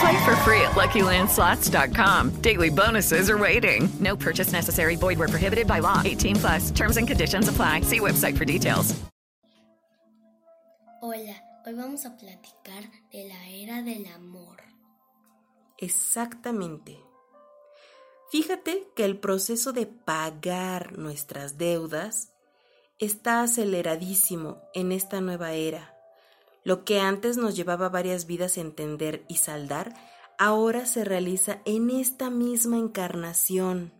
Play for free at LuckyLandSlots.com. Daily bonuses are waiting. No purchase necessary. Void where prohibited by law. 18 plus. Terms and conditions apply. See website for details. Hola, hoy vamos a platicar de la era del amor. Exactamente. Fíjate que el proceso de pagar nuestras deudas está aceleradísimo en esta nueva era. Lo que antes nos llevaba varias vidas entender y saldar, ahora se realiza en esta misma encarnación.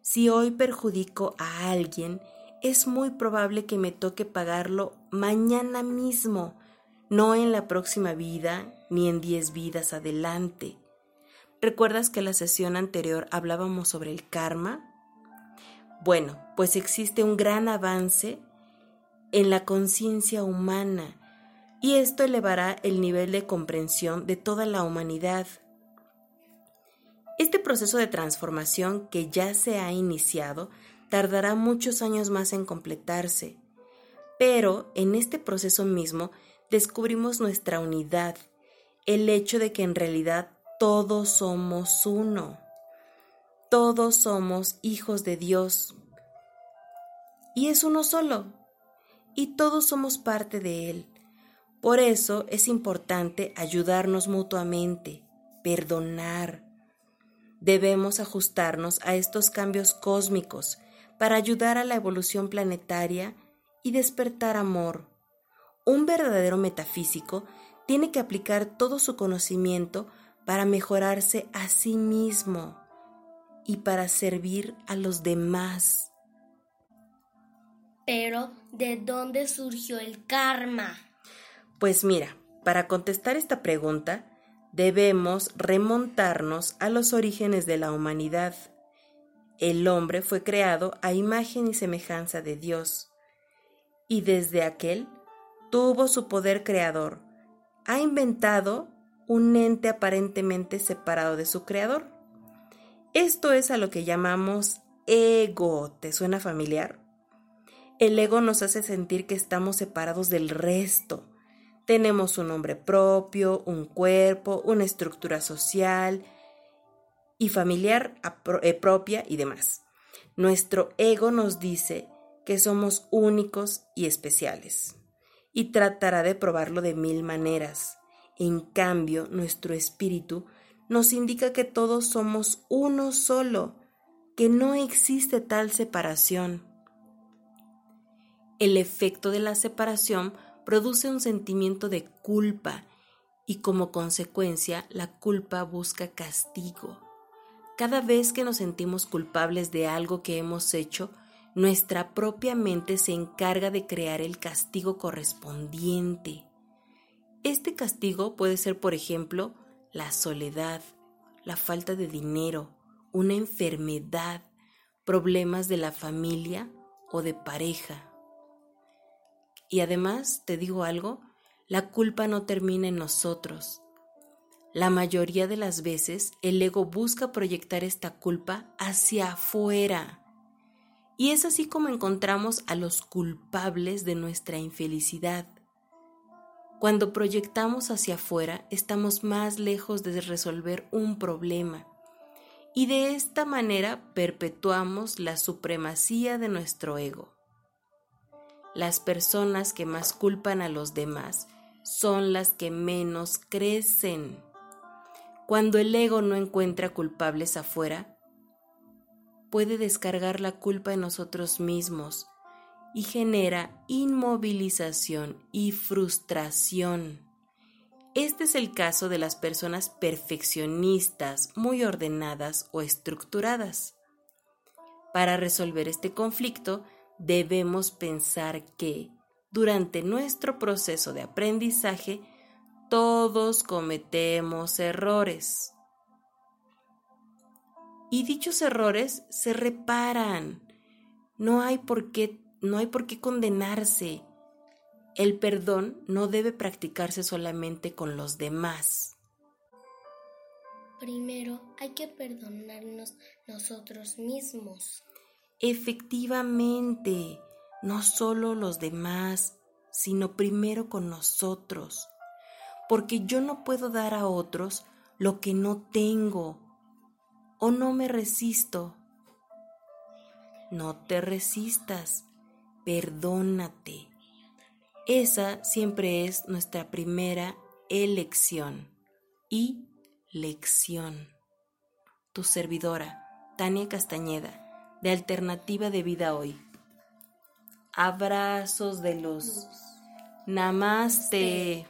Si hoy perjudico a alguien, es muy probable que me toque pagarlo mañana mismo, no en la próxima vida ni en diez vidas adelante. ¿Recuerdas que la sesión anterior hablábamos sobre el karma? Bueno, pues existe un gran avance en la conciencia humana y esto elevará el nivel de comprensión de toda la humanidad. Este proceso de transformación que ya se ha iniciado tardará muchos años más en completarse, pero en este proceso mismo descubrimos nuestra unidad, el hecho de que en realidad todos somos uno, todos somos hijos de Dios, y es uno solo, y todos somos parte de Él. Por eso es importante ayudarnos mutuamente, perdonar. Debemos ajustarnos a estos cambios cósmicos para ayudar a la evolución planetaria y despertar amor. Un verdadero metafísico tiene que aplicar todo su conocimiento para mejorarse a sí mismo y para servir a los demás. Pero, ¿de dónde surgió el karma? Pues mira, para contestar esta pregunta, debemos remontarnos a los orígenes de la humanidad. El hombre fue creado a imagen y semejanza de Dios, y desde aquel tuvo su poder creador. Ha inventado un ente aparentemente separado de su creador. Esto es a lo que llamamos ego. ¿Te suena familiar? El ego nos hace sentir que estamos separados del resto. Tenemos un nombre propio, un cuerpo, una estructura social y familiar eh, propia y demás. Nuestro ego nos dice que somos únicos y especiales y tratará de probarlo de mil maneras. En cambio, nuestro espíritu nos indica que todos somos uno solo, que no existe tal separación. El efecto de la separación produce un sentimiento de culpa y como consecuencia la culpa busca castigo. Cada vez que nos sentimos culpables de algo que hemos hecho, nuestra propia mente se encarga de crear el castigo correspondiente. Este castigo puede ser, por ejemplo, la soledad, la falta de dinero, una enfermedad, problemas de la familia o de pareja. Y además, te digo algo, la culpa no termina en nosotros. La mayoría de las veces el ego busca proyectar esta culpa hacia afuera. Y es así como encontramos a los culpables de nuestra infelicidad. Cuando proyectamos hacia afuera, estamos más lejos de resolver un problema. Y de esta manera perpetuamos la supremacía de nuestro ego. Las personas que más culpan a los demás son las que menos crecen. Cuando el ego no encuentra culpables afuera, puede descargar la culpa en nosotros mismos y genera inmovilización y frustración. Este es el caso de las personas perfeccionistas, muy ordenadas o estructuradas. Para resolver este conflicto, debemos pensar que durante nuestro proceso de aprendizaje, todos cometemos errores. Y dichos errores se reparan. No hay por qué, no hay por qué condenarse. El perdón no debe practicarse solamente con los demás. Primero hay que perdonarnos nosotros mismos. Efectivamente, no solo los demás, sino primero con nosotros, porque yo no puedo dar a otros lo que no tengo o no me resisto. No te resistas, perdónate. Esa siempre es nuestra primera elección y lección. Tu servidora, Tania Castañeda, de Alternativa de Vida Hoy. Abrazos de luz. Namaste.